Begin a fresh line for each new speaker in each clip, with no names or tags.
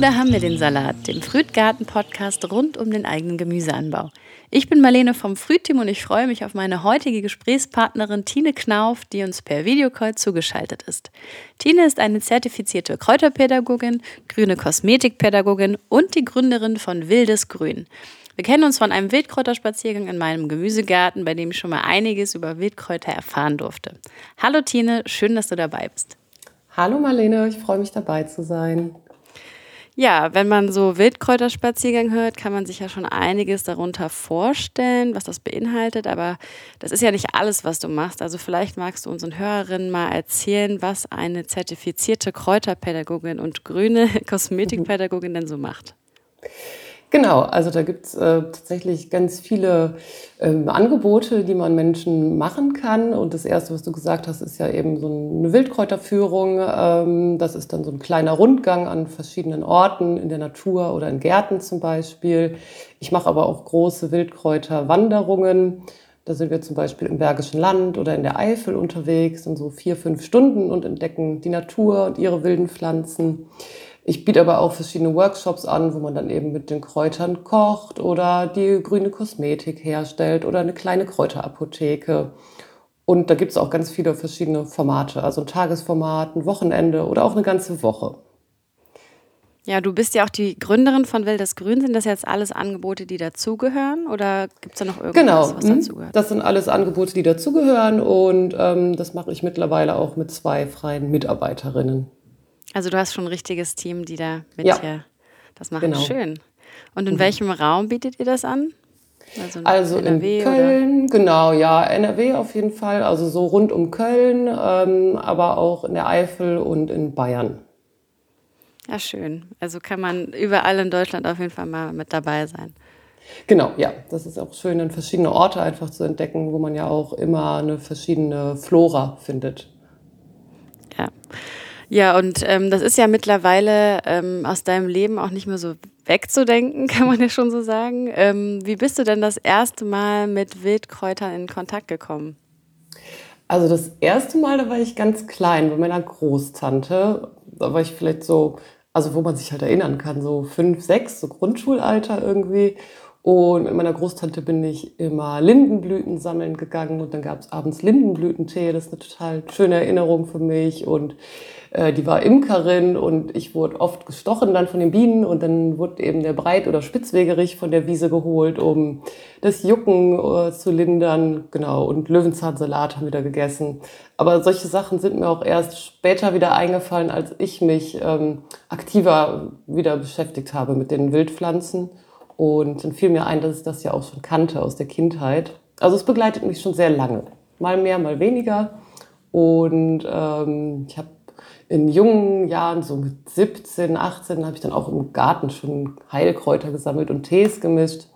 Da haben wir den Salat, den Frühtgarten-Podcast rund um den eigenen Gemüseanbau. Ich bin Marlene vom Frühteam und ich freue mich auf meine heutige Gesprächspartnerin Tine Knauf, die uns per Videocall zugeschaltet ist. Tine ist eine zertifizierte Kräuterpädagogin, grüne Kosmetikpädagogin und die Gründerin von Wildes Grün. Wir kennen uns von einem Wildkräuterspaziergang in meinem Gemüsegarten, bei dem ich schon mal einiges über Wildkräuter erfahren durfte. Hallo Tine, schön, dass du dabei bist.
Hallo Marlene, ich freue mich dabei zu sein.
Ja, wenn man so Wildkräuterspaziergang hört, kann man sich ja schon einiges darunter vorstellen, was das beinhaltet. Aber das ist ja nicht alles, was du machst. Also vielleicht magst du unseren Hörerinnen mal erzählen, was eine zertifizierte Kräuterpädagogin und grüne Kosmetikpädagogin denn so macht.
Genau, also da gibt es äh, tatsächlich ganz viele ähm, Angebote, die man Menschen machen kann. Und das Erste, was du gesagt hast, ist ja eben so eine Wildkräuterführung. Ähm, das ist dann so ein kleiner Rundgang an verschiedenen Orten in der Natur oder in Gärten zum Beispiel. Ich mache aber auch große Wildkräuterwanderungen. Da sind wir zum Beispiel im Bergischen Land oder in der Eifel unterwegs, in so vier, fünf Stunden und entdecken die Natur und ihre wilden Pflanzen. Ich biete aber auch verschiedene Workshops an, wo man dann eben mit den Kräutern kocht oder die grüne Kosmetik herstellt oder eine kleine Kräuterapotheke. Und da gibt es auch ganz viele verschiedene Formate, also ein Tagesformat, ein Wochenende oder auch eine ganze Woche.
Ja, du bist ja auch die Gründerin von Wildes Grün. Sind das jetzt alles Angebote, die dazugehören oder gibt es da noch irgendwas,
genau.
was mhm. dazugehört?
Das sind alles Angebote, die dazugehören und ähm, das mache ich mittlerweile auch mit zwei freien Mitarbeiterinnen.
Also du hast schon ein richtiges Team, die da mit ja. dir das machen. Genau. Schön. Und in mhm. welchem Raum bietet ihr das an?
Also in, also NRW in Köln, oder? genau, ja, NRW auf jeden Fall, also so rund um Köln, ähm, aber auch in der Eifel und in Bayern.
Ja, schön. Also kann man überall in Deutschland auf jeden Fall mal mit dabei sein.
Genau, ja. Das ist auch schön, in verschiedene Orte einfach zu entdecken, wo man ja auch immer eine verschiedene Flora findet.
Ja. Ja, und ähm, das ist ja mittlerweile ähm, aus deinem Leben auch nicht mehr so wegzudenken, kann man ja schon so sagen. Ähm, wie bist du denn das erste Mal mit Wildkräutern in Kontakt gekommen?
Also das erste Mal, da war ich ganz klein bei meiner Großtante. Da war ich vielleicht so, also wo man sich halt erinnern kann, so fünf, sechs, so Grundschulalter irgendwie. Und mit meiner Großtante bin ich immer Lindenblüten sammeln gegangen und dann gab es abends Lindenblütentee. Das ist eine total schöne Erinnerung für mich. Und äh, die war Imkerin und ich wurde oft gestochen dann von den Bienen und dann wurde eben der Breit- oder Spitzwegerich von der Wiese geholt, um das Jucken äh, zu lindern. Genau, und Löwenzahnsalat haben wir da gegessen. Aber solche Sachen sind mir auch erst später wieder eingefallen, als ich mich ähm, aktiver wieder beschäftigt habe mit den Wildpflanzen. Und dann fiel mir ein, dass ich das ja auch schon kannte aus der Kindheit. Also es begleitet mich schon sehr lange. Mal mehr, mal weniger. Und ähm, ich habe in jungen Jahren, so mit 17, 18, habe ich dann auch im Garten schon Heilkräuter gesammelt und Tees gemischt.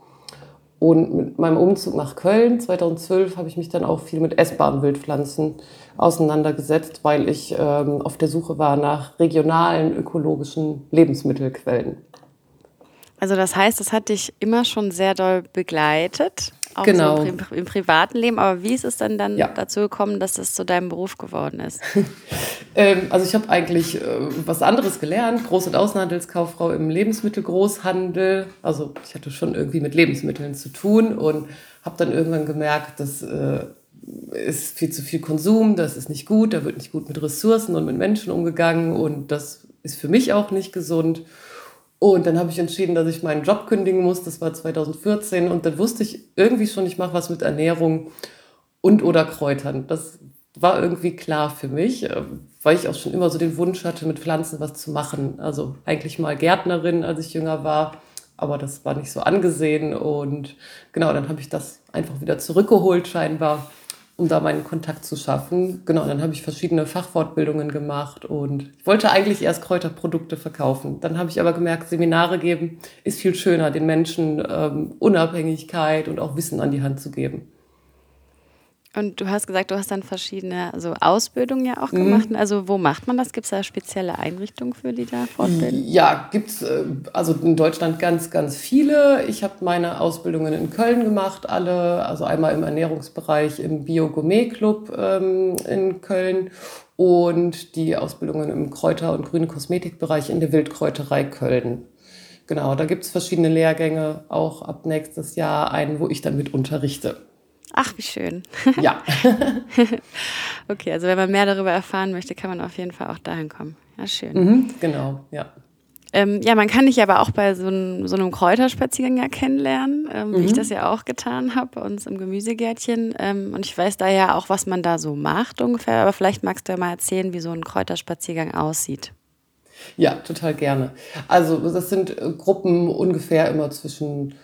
Und mit meinem Umzug nach Köln 2012 habe ich mich dann auch viel mit essbaren Wildpflanzen auseinandergesetzt, weil ich ähm, auf der Suche war nach regionalen ökologischen Lebensmittelquellen.
Also das heißt, das hat dich immer schon sehr doll begleitet, auch
genau.
so im, Pri im, privaten Leben. Aber wie ist es denn dann ja. dazu gekommen, dass das zu deinem Beruf geworden ist?
ähm, also ich habe eigentlich äh, was anderes gelernt, Groß- und Außenhandelskauffrau im Lebensmittelgroßhandel. Also ich hatte schon irgendwie mit Lebensmitteln zu tun und habe dann irgendwann gemerkt, dass äh, ist viel zu viel Konsum, das ist nicht gut, da wird nicht gut mit Ressourcen und mit Menschen umgegangen und das ist für mich auch nicht gesund. Und dann habe ich entschieden, dass ich meinen Job kündigen muss. Das war 2014. Und dann wusste ich irgendwie schon, ich mache was mit Ernährung und oder Kräutern. Das war irgendwie klar für mich, äh, weil ich auch schon immer so den Wunsch hatte, mit Pflanzen was zu machen. Also eigentlich mal Gärtnerin, als ich jünger war. Aber das war nicht so angesehen. Und genau, dann habe ich das einfach wieder zurückgeholt scheinbar um da meinen Kontakt zu schaffen. Genau, dann habe ich verschiedene Fachfortbildungen gemacht und ich wollte eigentlich erst Kräuterprodukte verkaufen. Dann habe ich aber gemerkt, Seminare geben ist viel schöner, den Menschen ähm, Unabhängigkeit und auch Wissen an die Hand zu geben.
Und du hast gesagt, du hast dann verschiedene also Ausbildungen ja auch mhm. gemacht. Also wo macht man das? Gibt es da spezielle Einrichtungen für, die da fortbilden?
Ja, gibt es äh, also in Deutschland ganz, ganz viele. Ich habe meine Ausbildungen in Köln gemacht, alle. Also einmal im Ernährungsbereich im Bio-Gourmet-Club ähm, in Köln und die Ausbildungen im Kräuter- und grünen Kosmetikbereich in der Wildkräuterei Köln. Genau, da gibt es verschiedene Lehrgänge, auch ab nächstes Jahr einen, wo ich dann mit unterrichte.
Ach, wie schön.
Ja.
okay, also wenn man mehr darüber erfahren möchte, kann man auf jeden Fall auch dahin kommen. Ja, schön.
Mhm, genau, ja.
Ähm, ja, man kann dich aber auch bei so, ein, so einem Kräuterspaziergang ja kennenlernen, ähm, mhm. wie ich mhm. das ja auch getan habe bei uns im Gemüsegärtchen. Ähm, und ich weiß da ja auch, was man da so macht ungefähr. Aber vielleicht magst du ja mal erzählen, wie so ein Kräuterspaziergang aussieht.
Ja, total gerne. Also das sind äh, Gruppen ungefähr immer zwischen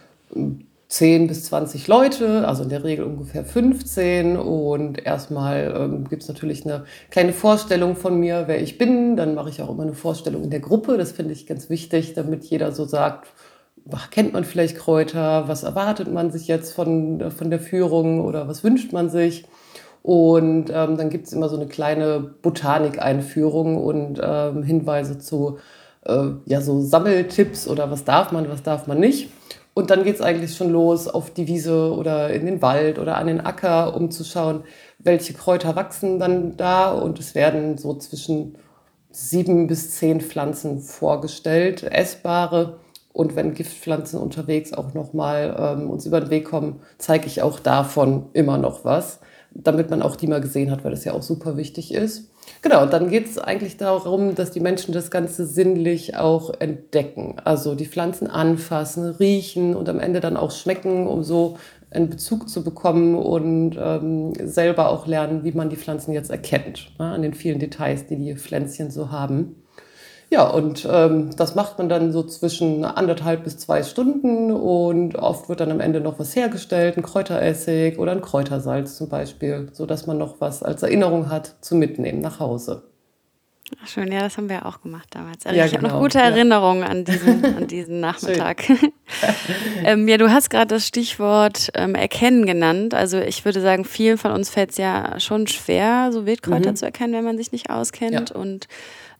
10 bis 20 Leute, also in der Regel ungefähr 15. Und erstmal ähm, gibt es natürlich eine kleine Vorstellung von mir, wer ich bin. Dann mache ich auch immer eine Vorstellung in der Gruppe. Das finde ich ganz wichtig, damit jeder so sagt, ach, kennt man vielleicht Kräuter, was erwartet man sich jetzt von, von der Führung oder was wünscht man sich. Und ähm, dann gibt es immer so eine kleine Botanikeinführung und ähm, Hinweise zu äh, ja, so Sammeltipps oder was darf man, was darf man nicht. Und dann geht es eigentlich schon los auf die Wiese oder in den Wald oder an den Acker, um zu schauen, welche Kräuter wachsen dann da. Und es werden so zwischen sieben bis zehn Pflanzen vorgestellt, essbare. Und wenn Giftpflanzen unterwegs auch nochmal ähm, uns über den Weg kommen, zeige ich auch davon immer noch was, damit man auch die mal gesehen hat, weil das ja auch super wichtig ist. Genau, und dann geht es eigentlich darum, dass die Menschen das Ganze sinnlich auch entdecken. Also die Pflanzen anfassen, riechen und am Ende dann auch schmecken, um so einen Bezug zu bekommen und ähm, selber auch lernen, wie man die Pflanzen jetzt erkennt, ne, an den vielen Details, die die Pflänzchen so haben. Ja, und ähm, das macht man dann so zwischen anderthalb bis zwei Stunden und oft wird dann am Ende noch was hergestellt, ein Kräuteressig oder ein Kräutersalz zum Beispiel, so dass man noch was als Erinnerung hat zu mitnehmen nach Hause.
Ach schön, ja, das haben wir auch gemacht damals. Also ja, ich genau, habe noch gute Erinnerungen ja. an, diesen, an diesen Nachmittag. ähm, ja, du hast gerade das Stichwort ähm, Erkennen genannt. Also ich würde sagen, vielen von uns fällt es ja schon schwer, so Wildkräuter mhm. zu erkennen, wenn man sich nicht auskennt. Ja. Und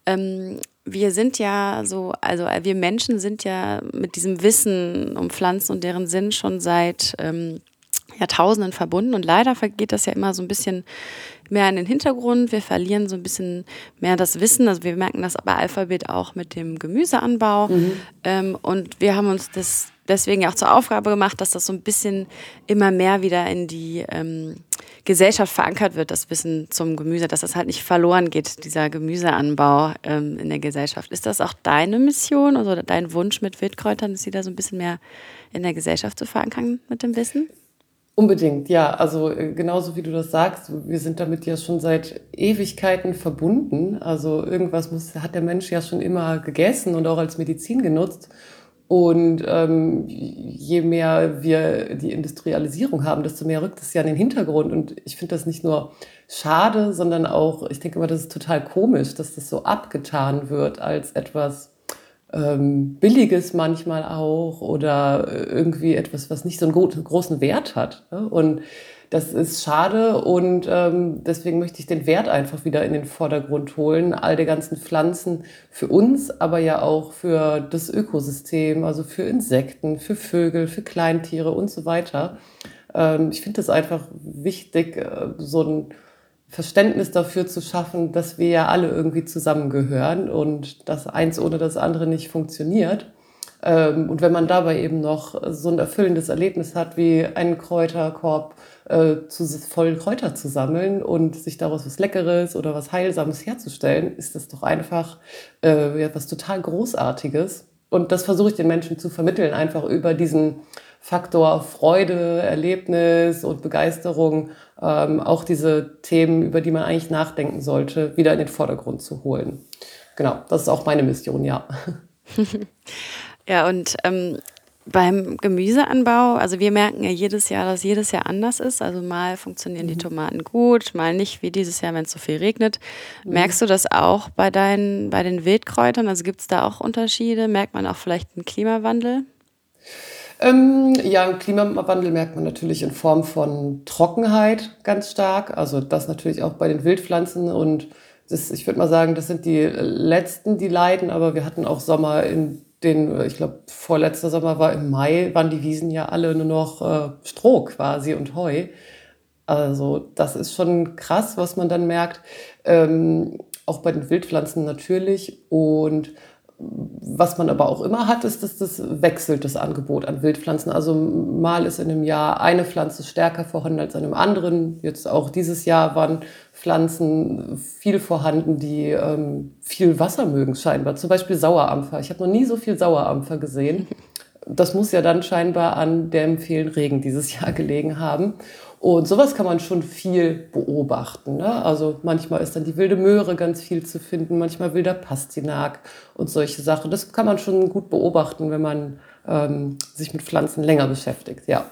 ähm, wir sind ja so, also wir Menschen sind ja mit diesem Wissen um Pflanzen und deren Sinn schon seit ähm, Jahrtausenden verbunden und leider geht das ja immer so ein bisschen mehr in den Hintergrund. Wir verlieren so ein bisschen mehr das Wissen. Also wir merken das bei Alphabet auch mit dem Gemüseanbau. Mhm. Ähm, und wir haben uns das deswegen auch zur Aufgabe gemacht, dass das so ein bisschen immer mehr wieder in die ähm, Gesellschaft verankert wird, das Wissen zum Gemüse, dass das halt nicht verloren geht, dieser Gemüseanbau ähm, in der Gesellschaft. Ist das auch deine Mission oder dein Wunsch mit Wildkräutern, dass sie da so ein bisschen mehr in der Gesellschaft zu verankern mit dem Wissen?
Unbedingt, ja. Also äh, genauso wie du das sagst, wir sind damit ja schon seit Ewigkeiten verbunden. Also irgendwas muss, hat der Mensch ja schon immer gegessen und auch als Medizin genutzt. Und ähm, je mehr wir die Industrialisierung haben, desto mehr rückt es ja in den Hintergrund. Und ich finde das nicht nur schade, sondern auch, ich denke immer, das ist total komisch, dass das so abgetan wird als etwas ähm, Billiges manchmal auch oder irgendwie etwas, was nicht so einen großen Wert hat. Ne? Und das ist schade und ähm, deswegen möchte ich den Wert einfach wieder in den Vordergrund holen. All die ganzen Pflanzen für uns, aber ja auch für das Ökosystem, also für Insekten, für Vögel, für Kleintiere und so weiter. Ähm, ich finde es einfach wichtig, äh, so ein Verständnis dafür zu schaffen, dass wir ja alle irgendwie zusammengehören und dass eins ohne das andere nicht funktioniert. Ähm, und wenn man dabei eben noch so ein erfüllendes Erlebnis hat, wie einen Kräuterkorb äh, zu, voll Kräuter zu sammeln und sich daraus was Leckeres oder was Heilsames herzustellen, ist das doch einfach äh, etwas total Großartiges. Und das versuche ich den Menschen zu vermitteln, einfach über diesen Faktor Freude, Erlebnis und Begeisterung, ähm, auch diese Themen, über die man eigentlich nachdenken sollte, wieder in den Vordergrund zu holen. Genau, das ist auch meine Mission, ja.
Ja, und ähm, beim Gemüseanbau, also wir merken ja jedes Jahr, dass jedes Jahr anders ist. Also mal funktionieren mhm. die Tomaten gut, mal nicht, wie dieses Jahr, wenn es so viel regnet. Mhm. Merkst du das auch bei, deinen, bei den Wildkräutern? Also gibt es da auch Unterschiede? Merkt man auch vielleicht einen Klimawandel?
Ähm, ja, Klimawandel merkt man natürlich in Form von Trockenheit ganz stark. Also das natürlich auch bei den Wildpflanzen und das, ich würde mal sagen, das sind die letzten, die leiden, aber wir hatten auch Sommer, in denen, ich glaube, vorletzter Sommer war im Mai, waren die Wiesen ja alle nur noch äh, Stroh quasi und Heu. Also das ist schon krass, was man dann merkt. Ähm, auch bei den Wildpflanzen natürlich. Und was man aber auch immer hat, ist, dass das wechselt, das Angebot an Wildpflanzen. Also mal ist in einem Jahr eine Pflanze stärker vorhanden als in einem anderen. Jetzt auch dieses Jahr waren Pflanzen viel vorhanden, die ähm, viel Wasser mögen scheinbar. Zum Beispiel Sauerampfer. Ich habe noch nie so viel Sauerampfer gesehen. Das muss ja dann scheinbar an dem vielen Regen dieses Jahr gelegen haben. Und sowas kann man schon viel beobachten. Ne? Also manchmal ist dann die wilde Möhre ganz viel zu finden, manchmal wilder Pastinak und solche Sachen. Das kann man schon gut beobachten, wenn man ähm, sich mit Pflanzen länger beschäftigt. Ja.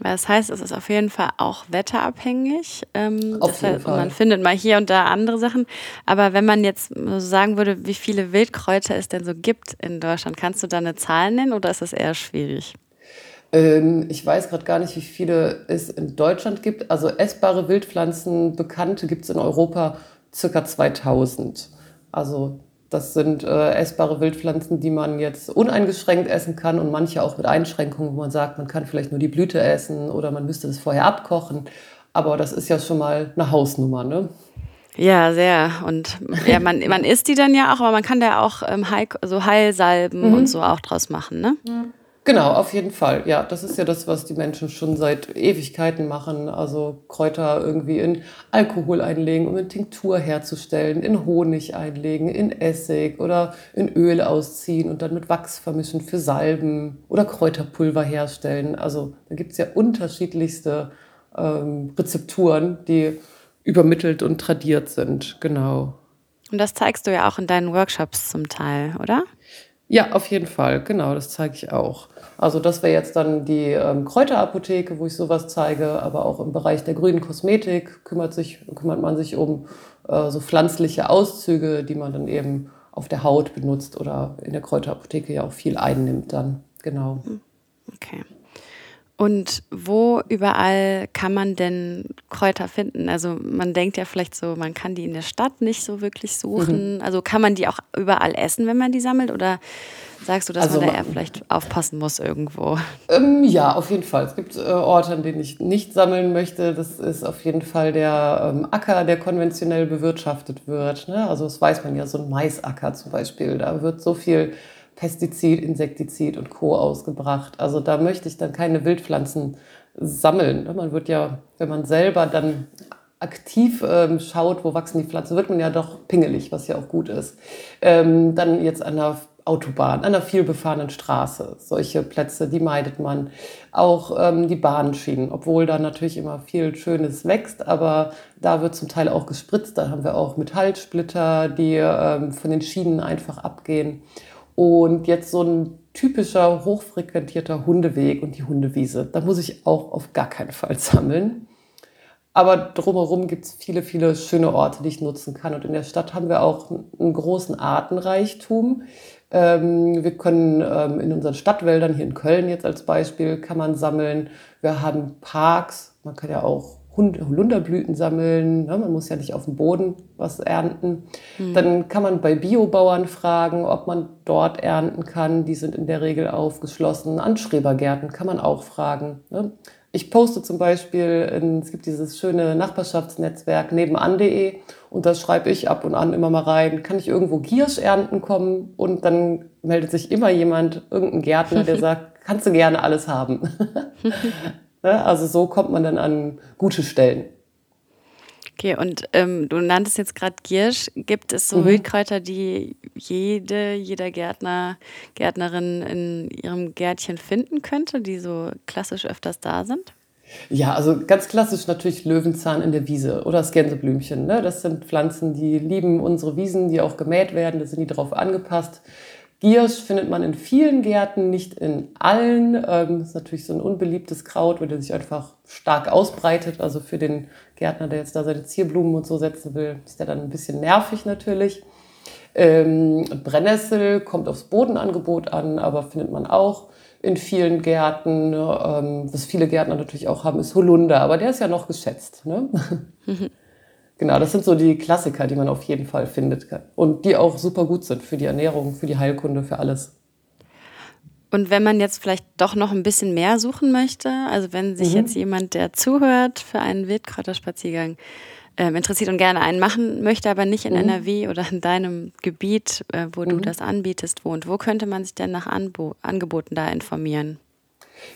Das heißt, es ist auf jeden Fall auch wetterabhängig. Ähm,
auf jeden
heißt, Fall. Man findet mal hier und da andere Sachen. Aber wenn man jetzt so sagen würde, wie viele Wildkräuter es denn so gibt in Deutschland, kannst du da eine Zahl nennen oder ist das eher schwierig?
Ähm, ich weiß gerade gar nicht, wie viele es in Deutschland gibt. Also essbare Wildpflanzen, bekannte gibt es in Europa circa 2000. Also das sind äh, essbare Wildpflanzen, die man jetzt uneingeschränkt essen kann und manche auch mit Einschränkungen, wo man sagt, man kann vielleicht nur die Blüte essen oder man müsste das vorher abkochen. Aber das ist ja schon mal eine Hausnummer, ne?
Ja, sehr. Und ja, man, man isst die dann ja auch, aber man kann da auch ähm, Heil, so Heilsalben mhm. und so auch draus machen, ne?
Mhm. Genau, auf jeden Fall. Ja, das ist ja das, was die Menschen schon seit Ewigkeiten machen. Also Kräuter irgendwie in Alkohol einlegen, um eine Tinktur herzustellen, in Honig einlegen, in Essig oder in Öl ausziehen und dann mit Wachs vermischen für Salben oder Kräuterpulver herstellen. Also da gibt's ja unterschiedlichste ähm, Rezepturen, die übermittelt und tradiert sind. Genau.
Und das zeigst du ja auch in deinen Workshops zum Teil, oder?
Ja, auf jeden Fall. Genau, das zeige ich auch. Also das wäre jetzt dann die ähm, Kräuterapotheke, wo ich sowas zeige, aber auch im Bereich der grünen Kosmetik kümmert, sich, kümmert man sich um äh, so pflanzliche Auszüge, die man dann eben auf der Haut benutzt oder in der Kräuterapotheke ja auch viel einnimmt dann. Genau.
Okay. Und wo überall kann man denn Kräuter finden? Also man denkt ja vielleicht so, man kann die in der Stadt nicht so wirklich suchen. Mhm. Also kann man die auch überall essen, wenn man die sammelt? Oder sagst du, dass also, man da eher vielleicht aufpassen muss irgendwo?
Ähm, ja, auf jeden Fall. Es gibt äh, Orte, an denen ich nicht sammeln möchte. Das ist auf jeden Fall der ähm, Acker, der konventionell bewirtschaftet wird. Ne? Also das weiß man ja, so ein Maisacker zum Beispiel. Da wird so viel Pestizid, Insektizid und Co. ausgebracht. Also da möchte ich dann keine Wildpflanzen sammeln. Man wird ja, wenn man selber dann aktiv ähm, schaut, wo wachsen die Pflanzen, wird man ja doch pingelig, was ja auch gut ist. Ähm, dann jetzt an der Autobahn, an einer vielbefahrenen Straße. Solche Plätze, die meidet man. Auch ähm, die Bahnschienen, obwohl da natürlich immer viel Schönes wächst, aber da wird zum Teil auch gespritzt. Da haben wir auch Metallsplitter, die ähm, von den Schienen einfach abgehen. Und jetzt so ein typischer, hochfrequentierter Hundeweg und die Hundewiese, da muss ich auch auf gar keinen Fall sammeln. Aber drumherum gibt es viele, viele schöne Orte, die ich nutzen kann. Und in der Stadt haben wir auch einen großen Artenreichtum. Ähm, wir können ähm, in unseren Stadtwäldern, hier in Köln jetzt als Beispiel, kann man sammeln. Wir haben Parks, man kann ja auch Holunderblüten sammeln. Ne? Man muss ja nicht auf dem Boden was ernten. Mhm. Dann kann man bei Biobauern fragen, ob man dort ernten kann. Die sind in der Regel aufgeschlossen. An Schrebergärten kann man auch fragen. Ne? Ich poste zum Beispiel, in, es gibt dieses schöne Nachbarschaftsnetzwerk nebenan.de und da schreibe ich ab und an immer mal rein, kann ich irgendwo Giersch ernten kommen? Und dann meldet sich immer jemand, irgendein Gärtner, der sagt, kannst du gerne alles haben. Ne? Also so kommt man dann an gute Stellen.
Okay, und ähm, du nanntest jetzt gerade Giersch. Gibt es so mhm. Wildkräuter, die jede, jeder Gärtner, Gärtnerin in ihrem Gärtchen finden könnte, die so klassisch öfters da sind?
Ja, also ganz klassisch natürlich Löwenzahn in der Wiese oder das Gänseblümchen. Ne? Das sind Pflanzen, die lieben unsere Wiesen, die auch gemäht werden, da sind die darauf angepasst. Giersch findet man in vielen Gärten, nicht in allen. Ähm, ist natürlich so ein unbeliebtes Kraut, weil der sich einfach stark ausbreitet. Also für den Gärtner, der jetzt da seine Zierblumen und so setzen will, ist der dann ein bisschen nervig natürlich. Ähm, Brennnessel kommt aufs Bodenangebot an, aber findet man auch. in vielen Gärten. Ähm, was viele Gärtner natürlich auch haben, ist Holunder, aber der ist ja noch geschätzt. Ne? Genau, das sind so die Klassiker, die man auf jeden Fall findet und die auch super gut sind für die Ernährung, für die Heilkunde, für alles.
Und wenn man jetzt vielleicht doch noch ein bisschen mehr suchen möchte, also wenn sich mhm. jetzt jemand, der zuhört, für einen Wildkräuterspaziergang ähm, interessiert und gerne einen machen möchte, aber nicht in mhm. NRW oder in deinem Gebiet, äh, wo mhm. du das anbietest, wohnt, wo könnte man sich denn nach Anbo Angeboten da informieren?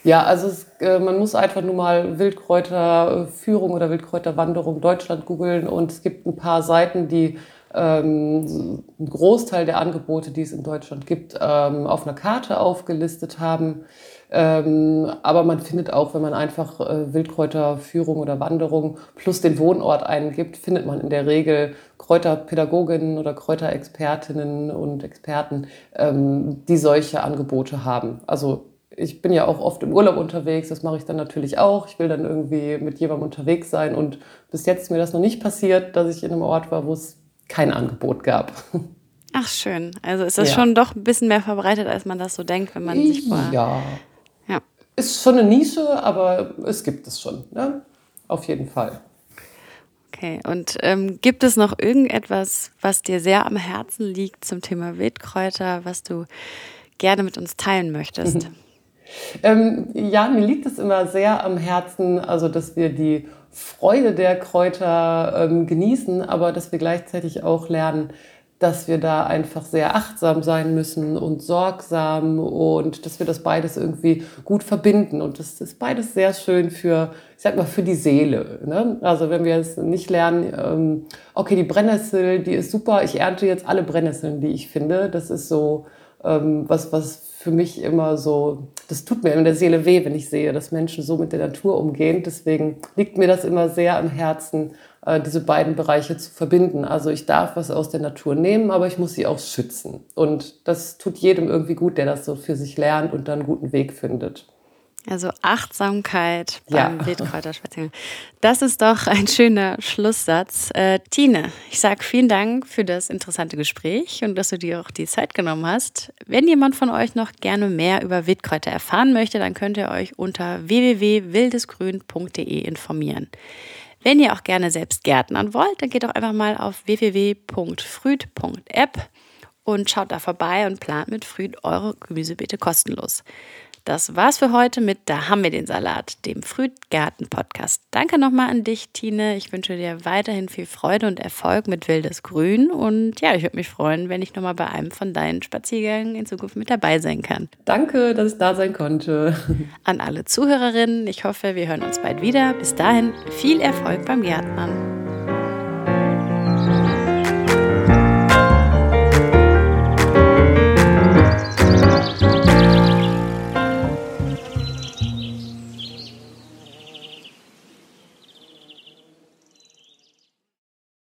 Ja, also es, äh, man muss einfach nur mal Wildkräuterführung oder Wildkräuterwanderung Deutschland googeln und es gibt ein paar Seiten, die ähm, einen Großteil der Angebote, die es in Deutschland gibt, ähm, auf einer Karte aufgelistet haben. Ähm, aber man findet auch, wenn man einfach äh, Wildkräuterführung oder Wanderung plus den Wohnort eingibt, findet man in der Regel Kräuterpädagoginnen oder Kräuterexpertinnen und Experten, ähm, die solche Angebote haben. Also ich bin ja auch oft im Urlaub unterwegs, das mache ich dann natürlich auch. Ich will dann irgendwie mit jemandem unterwegs sein und bis jetzt ist mir das noch nicht passiert, dass ich in einem Ort war, wo es kein Angebot gab.
Ach schön, also ist das ja. schon doch ein bisschen mehr verbreitet, als man das so denkt, wenn man sich
vorher... Ja. ja, ist schon eine Nische, aber es gibt es schon, ne? auf jeden Fall.
Okay, und ähm, gibt es noch irgendetwas, was dir sehr am Herzen liegt zum Thema Wildkräuter, was du gerne mit uns teilen möchtest?
Ähm, ja, mir liegt es immer sehr am Herzen, also dass wir die Freude der Kräuter ähm, genießen, aber dass wir gleichzeitig auch lernen, dass wir da einfach sehr achtsam sein müssen und sorgsam und dass wir das beides irgendwie gut verbinden. Und das ist beides sehr schön für, ich sag mal, für die Seele. Ne? Also wenn wir jetzt nicht lernen, ähm, okay, die Brennnessel, die ist super, ich ernte jetzt alle Brennnesseln, die ich finde. Das ist so ähm, was, was für mich immer so, das tut mir in der Seele weh, wenn ich sehe, dass Menschen so mit der Natur umgehen. Deswegen liegt mir das immer sehr am Herzen, äh, diese beiden Bereiche zu verbinden. Also ich darf was aus der Natur nehmen, aber ich muss sie auch schützen. Und das tut jedem irgendwie gut, der das so für sich lernt und dann einen guten Weg findet.
Also Achtsamkeit beim ja. Wildkräuterspaziergang. Das ist doch ein schöner Schlusssatz. Äh, Tine, ich sage vielen Dank für das interessante Gespräch und dass du dir auch die Zeit genommen hast. Wenn jemand von euch noch gerne mehr über Wildkräuter erfahren möchte, dann könnt ihr euch unter www.wildesgrün.de informieren. Wenn ihr auch gerne selbst gärtnern wollt, dann geht doch einfach mal auf www.früd.app und schaut da vorbei und plant mit Früd eure Gemüsebeete kostenlos. Das war's für heute mit Da haben wir den Salat, dem Frühgarten-Podcast. Danke nochmal an dich, Tine. Ich wünsche dir weiterhin viel Freude und Erfolg mit Wildes Grün. Und ja, ich würde mich freuen, wenn ich nochmal bei einem von deinen Spaziergängen in Zukunft mit dabei sein kann.
Danke, dass ich da sein konnte.
An alle Zuhörerinnen, ich hoffe, wir hören uns bald wieder. Bis dahin, viel Erfolg beim Gärtnern.